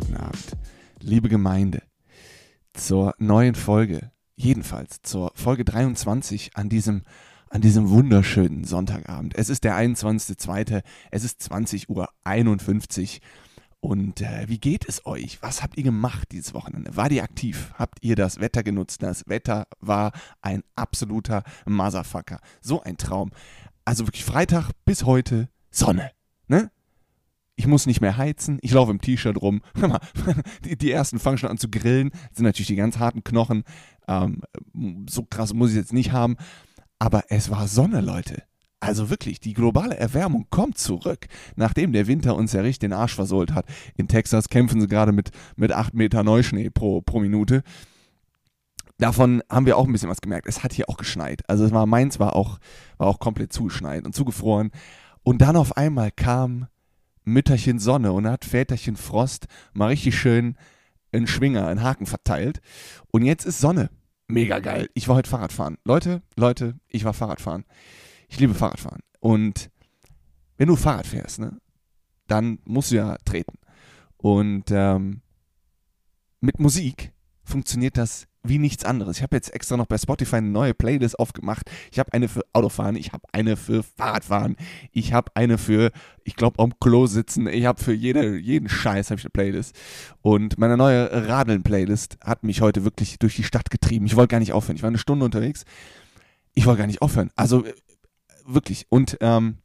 guten Abend, liebe Gemeinde, zur neuen Folge, jedenfalls zur Folge 23 an diesem, an diesem wunderschönen Sonntagabend. Es ist der 21.02., es ist 20.51 Uhr und äh, wie geht es euch? Was habt ihr gemacht dieses Wochenende? War ihr aktiv? Habt ihr das Wetter genutzt? Das Wetter war ein absoluter Motherfucker. So ein Traum. Also wirklich Freitag bis heute Sonne. Ne? Ich muss nicht mehr heizen, ich laufe im T-Shirt rum. die, die, ersten fangen schon an zu grillen, das sind natürlich die ganz harten Knochen. Ähm, so krass muss ich jetzt nicht haben. Aber es war Sonne, Leute. Also wirklich, die globale Erwärmung kommt zurück, nachdem der Winter uns ja richtig den Arsch versohlt hat. In Texas kämpfen sie gerade mit, mit 8 Meter Neuschnee pro, pro Minute. Davon haben wir auch ein bisschen was gemerkt. Es hat hier auch geschneit. Also es war, meins war auch, war auch komplett zugeschneit und zugefroren. Und dann auf einmal kam Mütterchen Sonne und hat Väterchen Frost mal richtig schön einen Schwinger, einen Haken verteilt. Und jetzt ist Sonne. Mega geil. Ich war heute Fahrradfahren. Leute, Leute, ich war Fahrradfahren. Ich liebe Fahrradfahren. Und wenn du Fahrrad fährst, ne, dann musst du ja treten. Und ähm, mit Musik funktioniert das wie nichts anderes. Ich habe jetzt extra noch bei Spotify eine neue Playlist aufgemacht. Ich habe eine für Autofahren, ich habe eine für Fahrradfahren, ich habe eine für, ich glaube, am Klo sitzen. Ich habe für jede, jeden Scheiß habe ich eine Playlist. Und meine neue Radeln-Playlist hat mich heute wirklich durch die Stadt getrieben. Ich wollte gar nicht aufhören. Ich war eine Stunde unterwegs. Ich wollte gar nicht aufhören. Also äh, wirklich. Und ähm,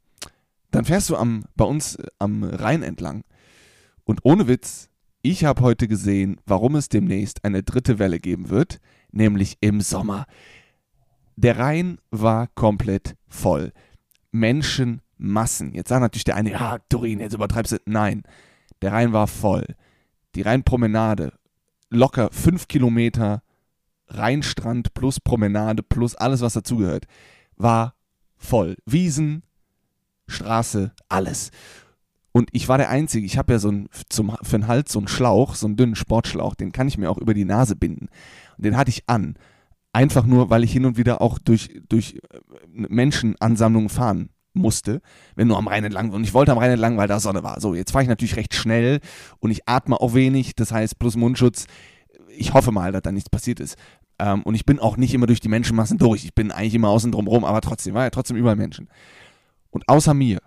dann fährst du am, bei uns äh, am Rhein entlang. Und ohne Witz, ich habe heute gesehen, warum es demnächst eine dritte Welle geben wird, nämlich im Sommer. Der Rhein war komplett voll. Menschenmassen. Jetzt sagt natürlich der eine, ja, Turin, jetzt übertreibst du. Nein, der Rhein war voll. Die Rheinpromenade, locker fünf Kilometer Rheinstrand plus Promenade plus alles, was dazugehört, war voll. Wiesen, Straße, alles. Und ich war der Einzige, ich habe ja so ein, zum, für den Hals so einen Schlauch, so einen dünnen Sportschlauch, den kann ich mir auch über die Nase binden. Und den hatte ich an. Einfach nur, weil ich hin und wieder auch durch, durch äh, Menschenansammlungen fahren musste, wenn nur am Rhein entlang. Und ich wollte am Rhein entlang, weil da Sonne war. So, jetzt fahre ich natürlich recht schnell und ich atme auch wenig, das heißt plus Mundschutz. Ich hoffe mal, dass da nichts passiert ist. Ähm, und ich bin auch nicht immer durch die Menschenmassen durch. Ich bin eigentlich immer außen drum rum, aber trotzdem, war ja trotzdem überall Menschen. Und außer mir,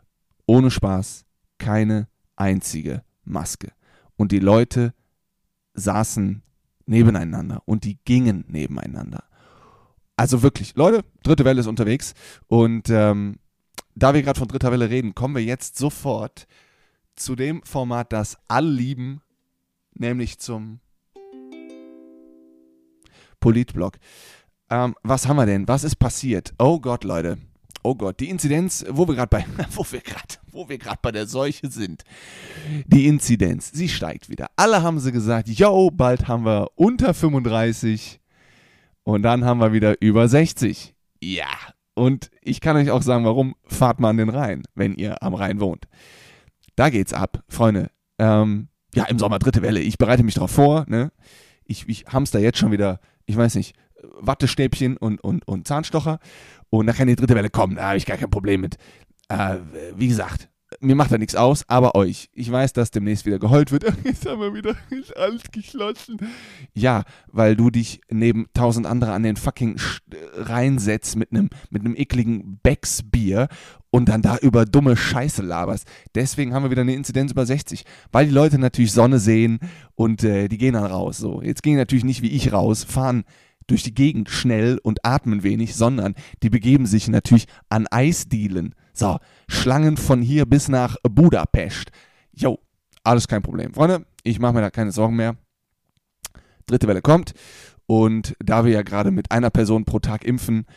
ohne Spaß, keine einzige Maske. Und die Leute saßen nebeneinander und die gingen nebeneinander. Also wirklich, Leute, dritte Welle ist unterwegs. Und ähm, da wir gerade von dritter Welle reden, kommen wir jetzt sofort zu dem Format, das alle lieben, nämlich zum Politblog. Ähm, was haben wir denn? Was ist passiert? Oh Gott, Leute. Oh Gott, die Inzidenz, wo wir gerade bei, wo wir gerade, wo wir gerade bei der Seuche sind. Die Inzidenz, sie steigt wieder. Alle haben sie gesagt, yo, bald haben wir unter 35 und dann haben wir wieder über 60. Ja, und ich kann euch auch sagen, warum fahrt man an den Rhein, wenn ihr am Rhein wohnt. Da geht's ab, Freunde. Ähm, ja, im Sommer dritte Welle. Ich bereite mich darauf vor. Ne? Ich, ich hamster jetzt schon wieder, ich weiß nicht, Wattestäbchen und, und, und Zahnstocher. Und kann die dritte Welle kommen. Da habe ich gar kein Problem mit. Äh, wie gesagt, mir macht da nichts aus, aber euch. Ich weiß, dass demnächst wieder geheult wird. Jetzt haben wir wieder alles geschlossen. Ja, weil du dich neben tausend andere an den fucking Sch reinsetzt mit einem mit ekligen Becks-Bier und dann da über dumme Scheiße laberst. Deswegen haben wir wieder eine Inzidenz über 60, weil die Leute natürlich Sonne sehen und äh, die gehen dann raus. So, jetzt gehen natürlich nicht wie ich raus, fahren durch die Gegend schnell und atmen wenig, sondern die begeben sich natürlich an Eisdielen. So, Schlangen von hier bis nach Budapest. Jo, alles kein Problem. Freunde, ich mache mir da keine Sorgen mehr. Dritte Welle kommt und da wir ja gerade mit einer Person pro Tag impfen,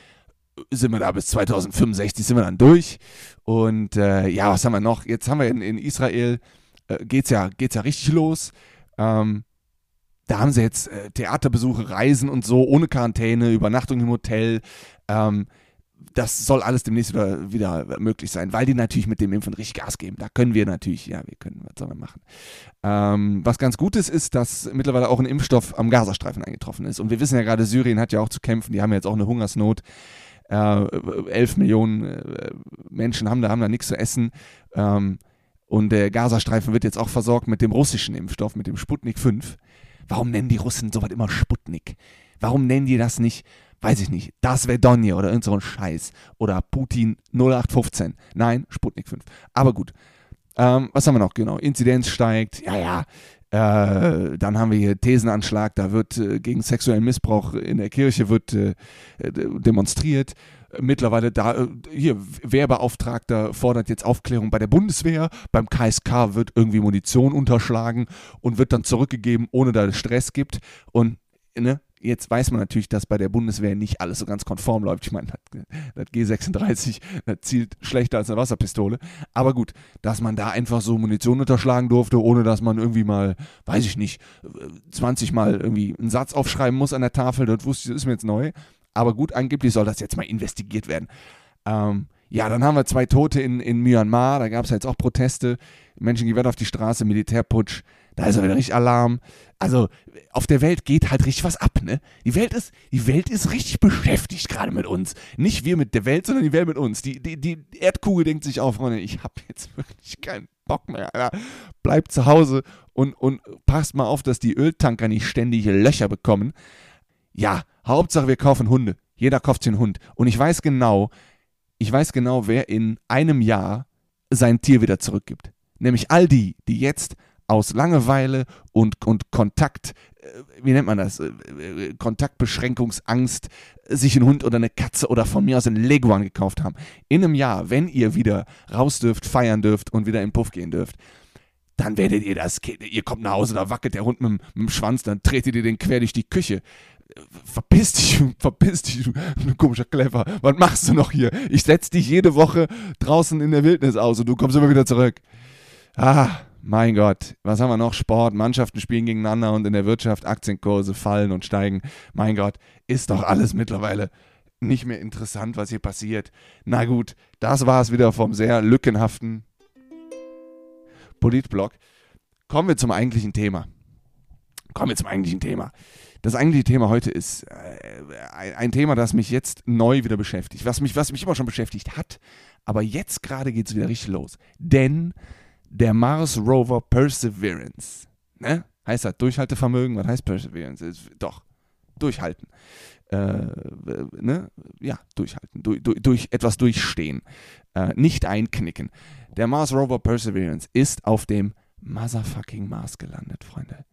sind wir da bis 2065 sind wir dann durch. Und äh, ja, was haben wir noch? Jetzt haben wir in, in Israel, äh, geht's ja, geht's ja richtig los. Ähm, da haben sie jetzt äh, Theaterbesuche, Reisen und so, ohne Quarantäne, Übernachtung im Hotel. Ähm, das soll alles demnächst wieder, wieder, möglich sein, weil die natürlich mit dem Impfen richtig Gas geben. Da können wir natürlich, ja, wir können, was sollen wir machen? Ähm, was ganz gut ist, ist, dass mittlerweile auch ein Impfstoff am Gazastreifen eingetroffen ist. Und wir wissen ja gerade, Syrien hat ja auch zu kämpfen, die haben jetzt auch eine Hungersnot. Äh, 11 Millionen äh, Menschen haben da, haben da nichts zu essen. Ähm, Und der Gazastreifen wird jetzt auch versorgt mit dem russischen Impfstoff, mit dem Sputnik 5. Warum nennen die Russen sowas immer Sputnik? Warum nennen die das nicht, weiß ich nicht, das Vedonje oder irgend so ein Scheiß oder Putin 0815? Nein, Sputnik 5. Aber gut. Ähm, was haben wir noch? Genau, Inzidenz steigt. Ja, ja. Äh, dann haben wir hier Thesenanschlag, da wird äh, gegen sexuellen Missbrauch in der Kirche wird äh, demonstriert. Mittlerweile da, äh, hier, Wehrbeauftragter fordert jetzt Aufklärung bei der Bundeswehr. Beim KSK wird irgendwie Munition unterschlagen und wird dann zurückgegeben, ohne dass es Stress gibt. Und ne, Jetzt weiß man natürlich, dass bei der Bundeswehr nicht alles so ganz konform läuft. Ich meine, das G36 das zielt schlechter als eine Wasserpistole. Aber gut, dass man da einfach so Munition unterschlagen durfte, ohne dass man irgendwie mal, weiß ich nicht, 20 Mal irgendwie einen Satz aufschreiben muss an der Tafel, das wusste ich, das ist mir jetzt neu. Aber gut, angeblich soll das jetzt mal investigiert werden. Ähm, ja, dann haben wir zwei Tote in, in Myanmar, da gab es jetzt auch Proteste, Menschen gehen auf die Straße, Militärputsch. Da ist wieder richtig Alarm. Also auf der Welt geht halt richtig was ab, ne? Die Welt ist, die Welt ist richtig beschäftigt gerade mit uns. Nicht wir mit der Welt, sondern die Welt mit uns. Die, die, die Erdkugel denkt sich auf, Freunde, ich habe jetzt wirklich keinen Bock mehr. Alter. Bleibt zu Hause und, und passt mal auf, dass die Öltanker nicht ständig Löcher bekommen. Ja, Hauptsache wir kaufen Hunde. Jeder kauft einen Hund. Und ich weiß genau, ich weiß genau, wer in einem Jahr sein Tier wieder zurückgibt. Nämlich all die, die jetzt aus Langeweile und, und Kontakt, äh, wie nennt man das, äh, äh, Kontaktbeschränkungsangst, sich einen Hund oder eine Katze oder von mir aus einen Leguan gekauft haben. In einem Jahr, wenn ihr wieder raus dürft, feiern dürft und wieder in den Puff gehen dürft, dann werdet ihr das, ihr kommt nach Hause, da wackelt der Hund mit, mit dem Schwanz, dann tretet ihr den quer durch die Küche. Verpiss dich, verpiss dich, du komischer Clever. Was machst du noch hier? Ich setz dich jede Woche draußen in der Wildnis aus und du kommst immer wieder zurück. Ah, mein Gott, was haben wir noch? Sport, Mannschaften spielen gegeneinander und in der Wirtschaft Aktienkurse fallen und steigen. Mein Gott, ist doch alles mittlerweile nicht mehr interessant, was hier passiert. Na gut, das war es wieder vom sehr lückenhaften Politblog. Kommen wir zum eigentlichen Thema. Kommen wir zum eigentlichen Thema. Das eigentliche Thema heute ist äh, ein Thema, das mich jetzt neu wieder beschäftigt, was mich, was mich immer schon beschäftigt hat, aber jetzt gerade geht es wieder richtig los. Denn der Mars Rover Perseverance. Ne? Heißt das Durchhaltevermögen? Was heißt Perseverance? Ist, doch, durchhalten. Äh, ne? Ja, durchhalten. Du, du, durch etwas durchstehen. Äh, nicht einknicken. Der Mars Rover Perseverance ist auf dem motherfucking Mars gelandet, Freunde.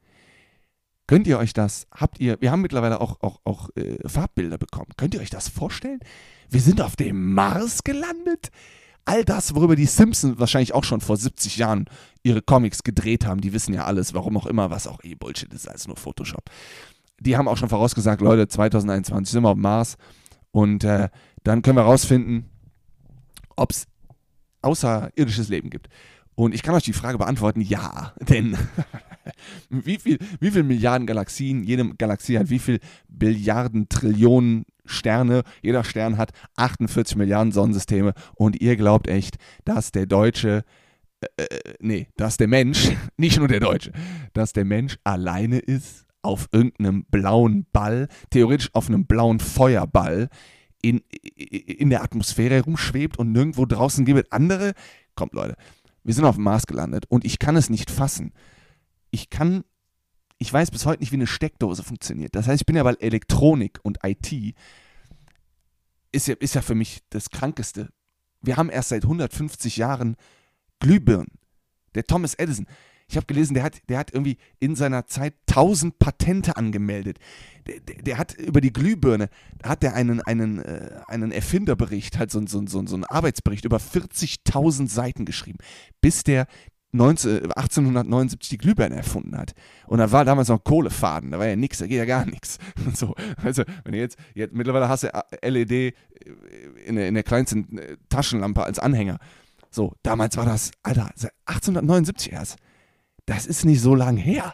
Könnt ihr euch das, habt ihr, wir haben mittlerweile auch, auch, auch äh, Farbbilder bekommen. Könnt ihr euch das vorstellen? Wir sind auf dem Mars gelandet all das, worüber die Simpsons wahrscheinlich auch schon vor 70 Jahren ihre Comics gedreht haben, die wissen ja alles, warum auch immer, was auch eh Bullshit ist, als nur Photoshop. Die haben auch schon vorausgesagt, Leute, 2021 sind wir auf Mars und äh, dann können wir rausfinden, ob es außerirdisches Leben gibt. Und ich kann euch die Frage beantworten, ja, denn wie viel, wie viel Milliarden Galaxien, jede Galaxie hat wie viel Billiarden, Trillionen Sterne, jeder Stern hat 48 Milliarden Sonnensysteme und ihr glaubt echt, dass der Deutsche, äh, äh, nee, dass der Mensch, nicht nur der Deutsche, dass der Mensch alleine ist auf irgendeinem blauen Ball, theoretisch auf einem blauen Feuerball in, in der Atmosphäre herumschwebt und nirgendwo draußen gibt es andere. Kommt Leute, wir sind auf dem Mars gelandet und ich kann es nicht fassen. Ich kann ich weiß bis heute nicht, wie eine Steckdose funktioniert. Das heißt, ich bin ja bei Elektronik und IT. Ist ja, ist ja für mich das Krankeste. Wir haben erst seit 150 Jahren Glühbirnen. Der Thomas Edison, ich habe gelesen, der hat, der hat irgendwie in seiner Zeit 1000 Patente angemeldet. Der, der, der hat über die Glühbirne, hat er einen, einen, äh, einen Erfinderbericht, halt so, so, so, so einen Arbeitsbericht über 40.000 Seiten geschrieben, bis der 19, 1879 die Glühbirne erfunden hat. Und da war damals noch Kohlefaden, da war ja nichts, da geht ja gar nichts. So, also, wenn du jetzt, jetzt, mittlerweile hast du LED in der, in der kleinsten äh, Taschenlampe als Anhänger. So, damals war das, Alter, 1879 erst. Das ist nicht so lang her.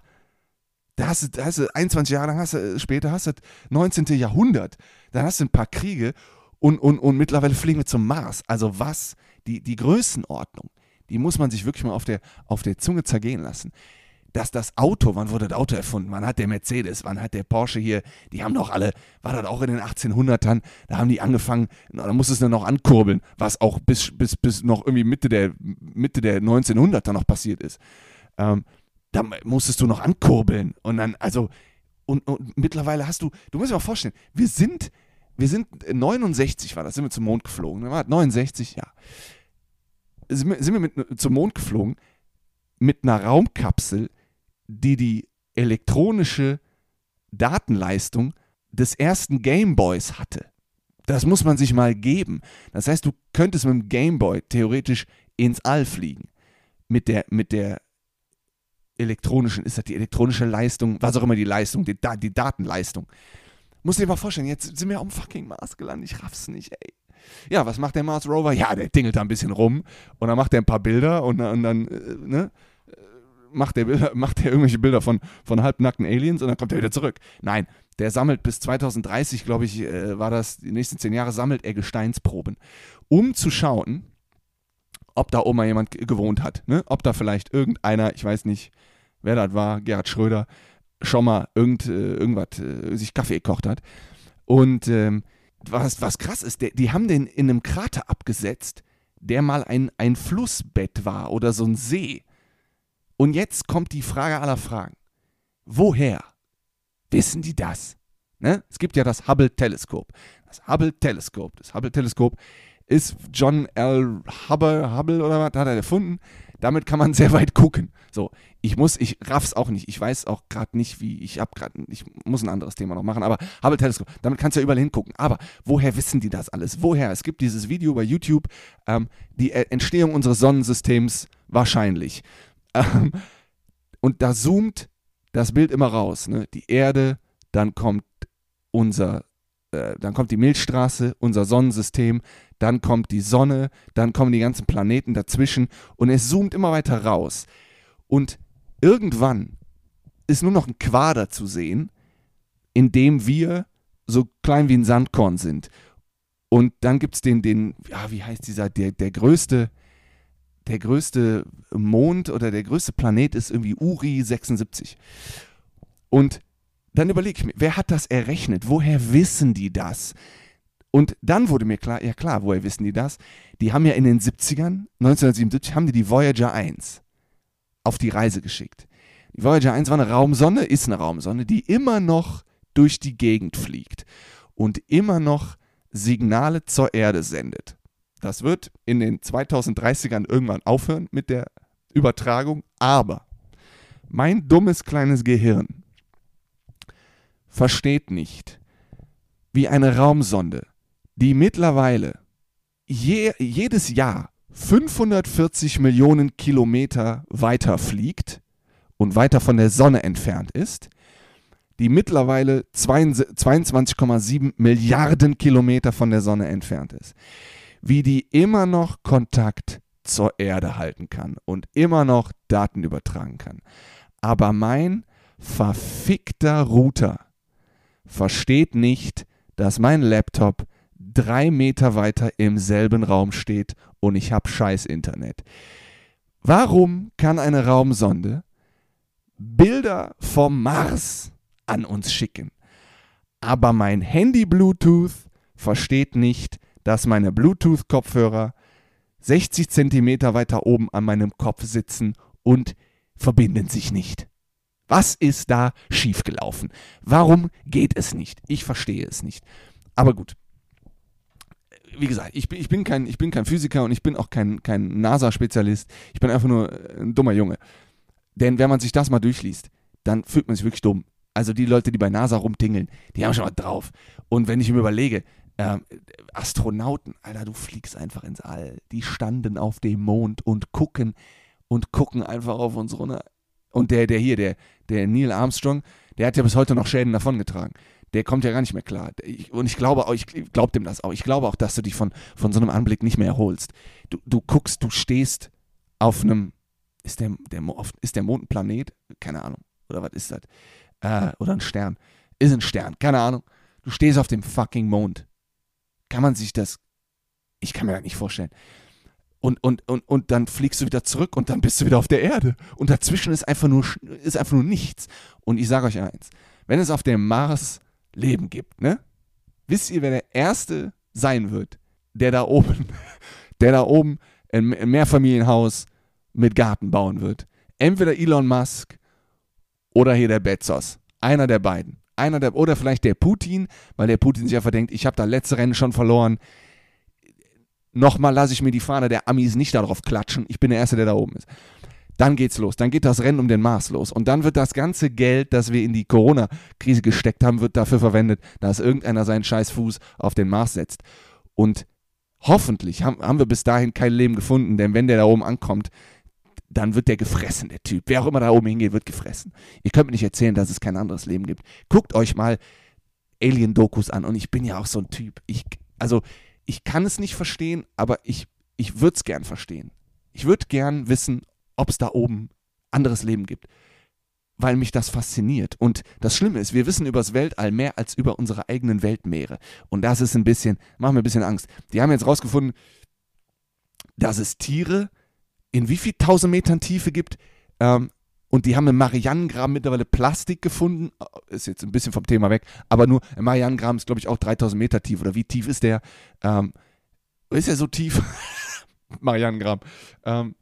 Da hast du, da hast du 21 Jahre lang, hast du, äh, später hast du das 19. Jahrhundert. Dann hast du ein paar Kriege und, und, und mittlerweile fliegen wir zum Mars. Also was? Die, die Größenordnung die muss man sich wirklich mal auf der, auf der Zunge zergehen lassen. dass das Auto, wann wurde das Auto erfunden? Wann hat der Mercedes, wann hat der Porsche hier, die haben doch alle, war das auch in den 1800ern, da haben die angefangen, da musste es nur noch ankurbeln, was auch bis, bis, bis noch irgendwie Mitte der, Mitte der 1900er noch passiert ist. Ähm, da musstest du noch ankurbeln und dann, also, und, und mittlerweile hast du, du musst dir mal vorstellen, wir sind, wir sind 69 war das, sind wir zum Mond geflogen, 69, ja. Sind wir, sind wir mit, zum Mond geflogen mit einer Raumkapsel, die die elektronische Datenleistung des ersten Gameboys hatte. Das muss man sich mal geben. Das heißt, du könntest mit dem Gameboy theoretisch ins All fliegen. Mit der, mit der elektronischen, ist das die elektronische Leistung, was auch immer die Leistung, die, die Datenleistung. Muss dir mal vorstellen, jetzt sind wir auf dem fucking Mars gelandet, ich raff's nicht, ey. Ja, was macht der Mars Rover? Ja, der tingelt da ein bisschen rum und dann macht er ein paar Bilder und, und dann, äh, ne? macht der, Bilder, macht irgendwelche Bilder von, von halbnackten Aliens und dann kommt er wieder zurück. Nein, der sammelt bis 2030, glaube ich, äh, war das, die nächsten zehn Jahre sammelt er Gesteinsproben, um zu schauen, ob da oben mal jemand gewohnt hat. Ne? Ob da vielleicht irgendeiner, ich weiß nicht, wer das war, Gerhard Schröder, schon mal irgend, äh, irgendwas, äh, sich Kaffee gekocht hat. Und ähm, was, was krass ist, der, die haben den in einem Krater abgesetzt, der mal ein, ein Flussbett war oder so ein See. Und jetzt kommt die Frage aller Fragen. Woher wissen die das? Ne? Es gibt ja das Hubble-Teleskop. Das Hubble-Teleskop, das Hubble-Teleskop ist John L. Hubble, Hubble oder was, hat er erfunden. Damit kann man sehr weit gucken. So, ich muss, ich raff's auch nicht. Ich weiß auch gerade nicht, wie, ich hab gerade, ich muss ein anderes Thema noch machen, aber Hubble-Teleskop, damit kannst du ja überall hingucken. Aber woher wissen die das alles? Woher? Es gibt dieses Video bei YouTube, ähm, die Entstehung unseres Sonnensystems wahrscheinlich. Ähm, und da zoomt das Bild immer raus. Ne? Die Erde, dann kommt unser, äh, dann kommt die Milchstraße, unser Sonnensystem, dann kommt die Sonne, dann kommen die ganzen Planeten dazwischen und es zoomt immer weiter raus. Und irgendwann ist nur noch ein Quader zu sehen, in dem wir so klein wie ein Sandkorn sind. Und dann gibt es den, den, ja, wie heißt dieser, der, der größte, der größte Mond oder der größte Planet ist irgendwie Uri 76. Und dann überlege ich mir, wer hat das errechnet? Woher wissen die das? Und dann wurde mir klar, ja klar, woher wissen die das? Die haben ja in den 70ern, 1977, haben die die Voyager 1 auf die Reise geschickt. Die Voyager 1 war eine Raumsonne, ist eine Raumsonne, die immer noch durch die Gegend fliegt und immer noch Signale zur Erde sendet. Das wird in den 2030ern irgendwann aufhören mit der Übertragung, aber mein dummes kleines Gehirn versteht nicht, wie eine Raumsonde, die mittlerweile je, jedes Jahr 540 Millionen Kilometer weiter fliegt und weiter von der Sonne entfernt ist, die mittlerweile 22,7 Milliarden Kilometer von der Sonne entfernt ist, wie die immer noch Kontakt zur Erde halten kann und immer noch Daten übertragen kann. Aber mein verfickter Router versteht nicht, dass mein Laptop drei Meter weiter im selben Raum steht und ich habe scheiß Internet. Warum kann eine Raumsonde Bilder vom Mars an uns schicken, aber mein Handy Bluetooth versteht nicht, dass meine Bluetooth-Kopfhörer 60 Zentimeter weiter oben an meinem Kopf sitzen und verbinden sich nicht. Was ist da schiefgelaufen? Warum geht es nicht? Ich verstehe es nicht. Aber gut. Wie gesagt, ich bin, ich bin, kein, ich bin kein Physiker und ich bin auch kein, kein NASA-Spezialist. Ich bin einfach nur ein dummer Junge. Denn wenn man sich das mal durchliest, dann fühlt man sich wirklich dumm. Also die Leute, die bei NASA rumtingeln, die haben schon was drauf. Und wenn ich mir überlege, ähm, Astronauten, Alter, du fliegst einfach ins All. Die standen auf dem Mond und gucken und gucken einfach auf uns runter. Und der, der hier, der, der Neil Armstrong, der hat ja bis heute noch Schäden davongetragen. Der kommt ja gar nicht mehr klar. Ich, und ich glaube auch, ich glaube dem das auch. Ich glaube auch, dass du dich von, von so einem Anblick nicht mehr erholst. Du, du guckst, du stehst auf einem, ist der, der, ist der Mond ein Planet? Keine Ahnung. Oder was ist das? Äh, oder ein Stern. Ist ein Stern, keine Ahnung. Du stehst auf dem fucking Mond kann man sich das, ich kann mir das nicht vorstellen. Und, und, und, und dann fliegst du wieder zurück und dann bist du wieder auf der Erde. Und dazwischen ist einfach nur, ist einfach nur nichts. Und ich sage euch eins, wenn es auf dem Mars Leben gibt, ne? Wisst ihr, wer der Erste sein wird, der da oben, der da oben ein Mehrfamilienhaus mit Garten bauen wird? Entweder Elon Musk oder hier der Bezos. Einer der beiden. Einer der, oder vielleicht der Putin, weil der Putin sich einfach denkt, ich habe da letzte Rennen schon verloren nochmal lasse ich mir die Fahne der Amis nicht darauf klatschen. Ich bin der Erste, der da oben ist. Dann geht's los. Dann geht das Rennen um den Mars los. Und dann wird das ganze Geld, das wir in die Corona-Krise gesteckt haben, wird dafür verwendet, dass irgendeiner seinen Scheißfuß auf den Mars setzt. Und hoffentlich haben, haben wir bis dahin kein Leben gefunden, denn wenn der da oben ankommt, dann wird der gefressen, der Typ. Wer auch immer da oben hingeht, wird gefressen. Ihr könnt mir nicht erzählen, dass es kein anderes Leben gibt. Guckt euch mal Alien-Dokus an. Und ich bin ja auch so ein Typ. Ich, also, ich kann es nicht verstehen, aber ich, ich würde es gern verstehen. Ich würde gern wissen, ob es da oben anderes Leben gibt, weil mich das fasziniert. Und das Schlimme ist, wir wissen über das Weltall mehr als über unsere eigenen Weltmeere. Und das ist ein bisschen, macht mir ein bisschen Angst. Die haben jetzt rausgefunden, dass es Tiere in wie viel tausend Metern Tiefe gibt. Ähm, und die haben im Marianengraben mittlerweile Plastik gefunden. Ist jetzt ein bisschen vom Thema weg, aber nur im Marianengraben ist, glaube ich, auch 3000 Meter tief. Oder wie tief ist der? Ähm, ist er so tief? Marianengraben. Ähm,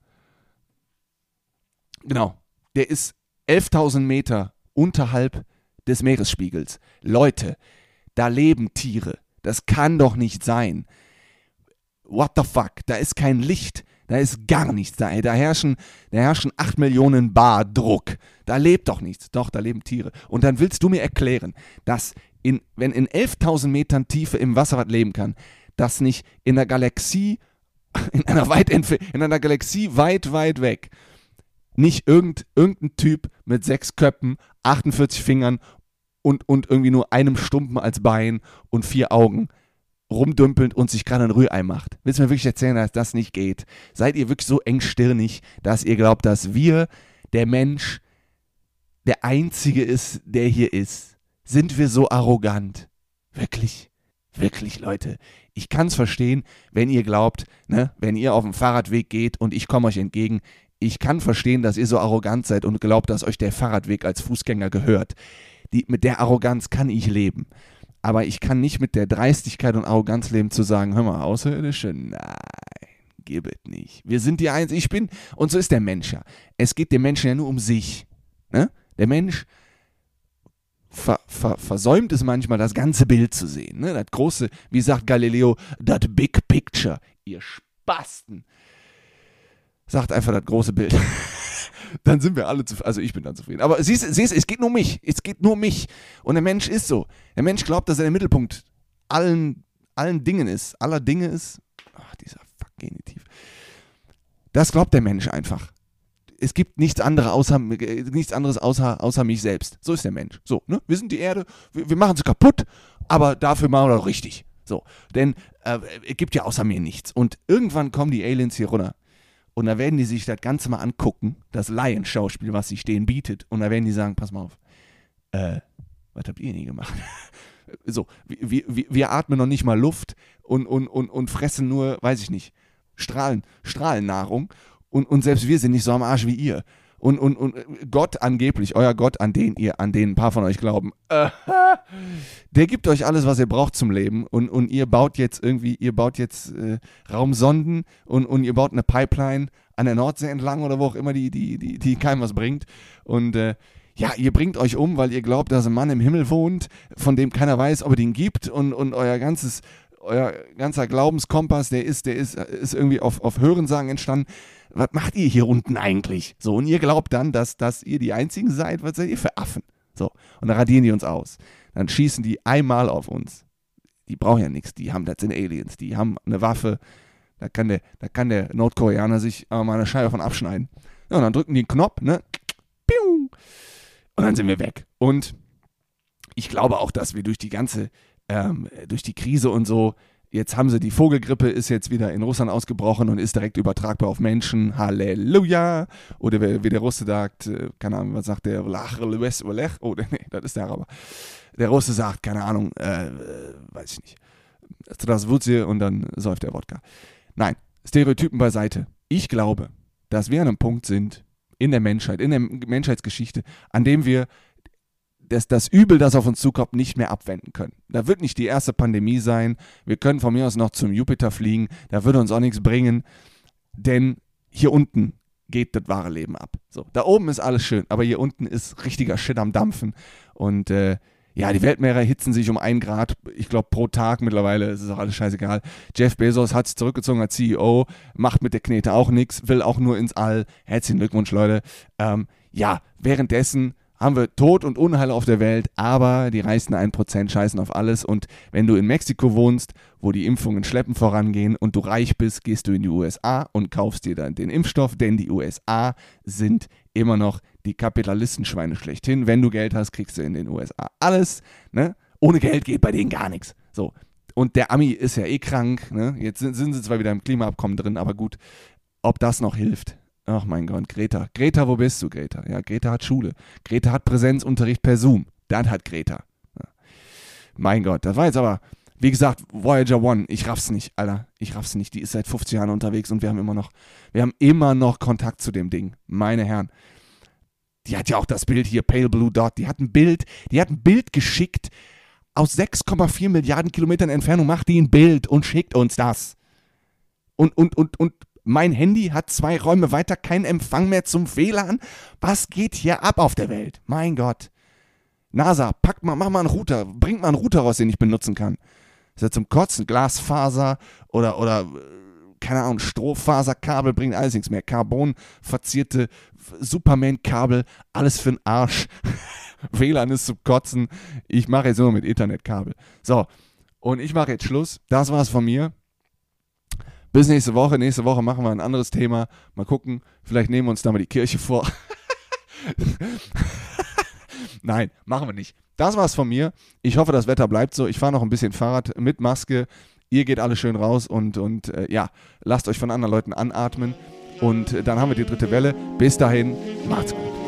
genau. Der ist 11.000 Meter unterhalb des Meeresspiegels. Leute, da leben Tiere. Das kann doch nicht sein. What the fuck? Da ist kein Licht. Da ist gar nichts da. Da herrschen, da herrschen 8 Millionen Bar Druck. Da lebt doch nichts. Doch, da leben Tiere. Und dann willst du mir erklären, dass in, wenn in 11.000 Metern Tiefe im Wasser was leben kann, dass nicht in der Galaxie, in einer, weit in einer Galaxie weit, weit weg, nicht irgend, irgendein Typ mit sechs Köpfen, 48 Fingern und, und irgendwie nur einem Stumpen als Bein und vier Augen rumdümpelt und sich gerade ein Rührei macht. Willst du mir wirklich erzählen, dass das nicht geht? Seid ihr wirklich so engstirnig, dass ihr glaubt, dass wir, der Mensch, der Einzige ist, der hier ist? Sind wir so arrogant? Wirklich? Wirklich, Leute. Ich kann es verstehen, wenn ihr glaubt, ne, wenn ihr auf dem Fahrradweg geht und ich komme euch entgegen. Ich kann verstehen, dass ihr so arrogant seid und glaubt, dass euch der Fahrradweg als Fußgänger gehört. Die, mit der Arroganz kann ich leben. Aber ich kann nicht mit der Dreistigkeit und Arroganz leben zu sagen, hör mal, Außerirdische, nein, gib es nicht. Wir sind die Eins, ich bin, und so ist der Mensch ja. Es geht dem Menschen ja nur um sich. Ne? Der Mensch ver, ver, versäumt es manchmal, das ganze Bild zu sehen. Ne? Das große, wie sagt Galileo, das Big Picture. Ihr Spasten. Sagt einfach das große Bild. dann sind wir alle zufrieden. Also ich bin dann zufrieden. Aber siehst du, es geht nur um mich. Es geht nur um mich. Und der Mensch ist so. Der Mensch glaubt, dass er der Mittelpunkt allen, allen Dingen ist. Aller Dinge ist. Ach, dieser Fuck Genitiv. Das glaubt der Mensch einfach. Es gibt nichts, andere außer, nichts anderes außer, außer mich selbst. So ist der Mensch. So, ne? Wir sind die Erde, wir, wir machen sie kaputt, aber dafür machen wir doch richtig. So, denn äh, es gibt ja außer mir nichts. Und irgendwann kommen die Aliens hier runter. Und da werden die sich das Ganze mal angucken, das Laienschauspiel, was sich denen bietet. Und da werden die sagen, pass mal auf, äh, was habt ihr nie gemacht? so, wir, wir, wir, atmen noch nicht mal Luft und, und, und, und fressen nur, weiß ich nicht, Strahlen, Strahlennahrung. Und, und selbst wir sind nicht so am Arsch wie ihr und, und, und Gott angeblich, euer Gott, an den ihr, an den ein paar von euch glauben, äh, der gibt euch alles, was ihr braucht zum Leben. Und, und ihr baut jetzt irgendwie, ihr baut jetzt äh, Raumsonden und, und ihr baut eine Pipeline an der Nordsee entlang oder wo auch immer die, die, die, die keinem was bringt. Und äh, ja, ihr bringt euch um, weil ihr glaubt, dass ein Mann im Himmel wohnt, von dem keiner weiß, ob es ihn gibt. Und, und euer ganzes, euer ganzer Glaubenskompass, der ist, der ist, ist irgendwie auf, auf Hörensagen entstanden was macht ihr hier unten eigentlich? So, und ihr glaubt dann, dass, dass ihr die Einzigen seid, was seid ihr für Affen? So, und dann radieren die uns aus. Dann schießen die einmal auf uns. Die brauchen ja nichts, die haben, das sind Aliens, die haben eine Waffe, da kann der, da kann der Nordkoreaner sich mal eine Scheibe von abschneiden. Ja, und dann drücken die einen Knopf, ne? Und dann sind wir weg. Und ich glaube auch, dass wir durch die ganze, ähm, durch die Krise und so, Jetzt haben sie die Vogelgrippe, ist jetzt wieder in Russland ausgebrochen und ist direkt übertragbar auf Menschen. Halleluja! Oder wie der Russe sagt, äh, keine Ahnung, was sagt der? Oh, nee, das ist der Araber. Der Russe sagt, keine Ahnung, äh, weiß ich nicht. Das Wurzel und dann säuft der Wodka. Nein, Stereotypen beiseite. Ich glaube, dass wir an einem Punkt sind in der Menschheit, in der Menschheitsgeschichte, an dem wir das, das Übel, das auf uns zukommt, nicht mehr abwenden können. Da wird nicht die erste Pandemie sein. Wir können von mir aus noch zum Jupiter fliegen. Da würde uns auch nichts bringen. Denn hier unten geht das wahre Leben ab. So, da oben ist alles schön, aber hier unten ist richtiger Shit am Dampfen. Und äh, ja, die Weltmeere erhitzen sich um ein Grad, ich glaube, pro Tag mittlerweile, ist es auch alles scheißegal. Jeff Bezos hat sich zurückgezogen als CEO, macht mit der Knete auch nichts, will auch nur ins All. Herzlichen Glückwunsch, Leute. Ähm, ja, währenddessen haben wir Tod und Unheil auf der Welt, aber die reichsten 1% scheißen auf alles. Und wenn du in Mexiko wohnst, wo die Impfungen schleppen vorangehen und du reich bist, gehst du in die USA und kaufst dir dann den Impfstoff, denn die USA sind immer noch die Kapitalistenschweine schlechthin. Wenn du Geld hast, kriegst du in den USA alles. Ne? Ohne Geld geht bei denen gar nichts. So. Und der Ami ist ja eh krank. Ne? Jetzt sind, sind sie zwar wieder im Klimaabkommen drin, aber gut, ob das noch hilft. Ach mein Gott, Greta. Greta, wo bist du, Greta? Ja, Greta hat Schule. Greta hat Präsenzunterricht per Zoom. Das hat Greta. Ja. Mein Gott, das war jetzt aber, wie gesagt, Voyager One. Ich raff's nicht, Alter. Ich raff's nicht. Die ist seit 50 Jahren unterwegs und wir haben immer noch, wir haben immer noch Kontakt zu dem Ding. Meine Herren. Die hat ja auch das Bild hier, Pale Blue Dot. Die hat ein Bild, die hat ein Bild geschickt aus 6,4 Milliarden Kilometern Entfernung. Macht die ein Bild und schickt uns das. Und, und, und, und mein Handy hat zwei Räume weiter keinen Empfang mehr zum WLAN. Was geht hier ab auf der Welt? Mein Gott. NASA, pack mal, mach mal einen Router, bringt mal einen Router raus, den ich benutzen kann. Ist ja zum Kotzen, Glasfaser oder, oder äh, keine Ahnung, Strohfaserkabel bringt alles nichts mehr. Carbon, verzierte Superman-Kabel, alles für den Arsch. WLAN ist zum Kotzen. Ich mache jetzt nur mit Ethernet-Kabel. So, und ich mache jetzt Schluss. Das war's von mir. Bis nächste Woche. Nächste Woche machen wir ein anderes Thema. Mal gucken. Vielleicht nehmen wir uns da mal die Kirche vor. Nein, machen wir nicht. Das war's von mir. Ich hoffe, das Wetter bleibt so. Ich fahre noch ein bisschen Fahrrad mit Maske. Ihr geht alle schön raus und, und äh, ja, lasst euch von anderen Leuten anatmen. Und äh, dann haben wir die dritte Welle. Bis dahin, macht's gut.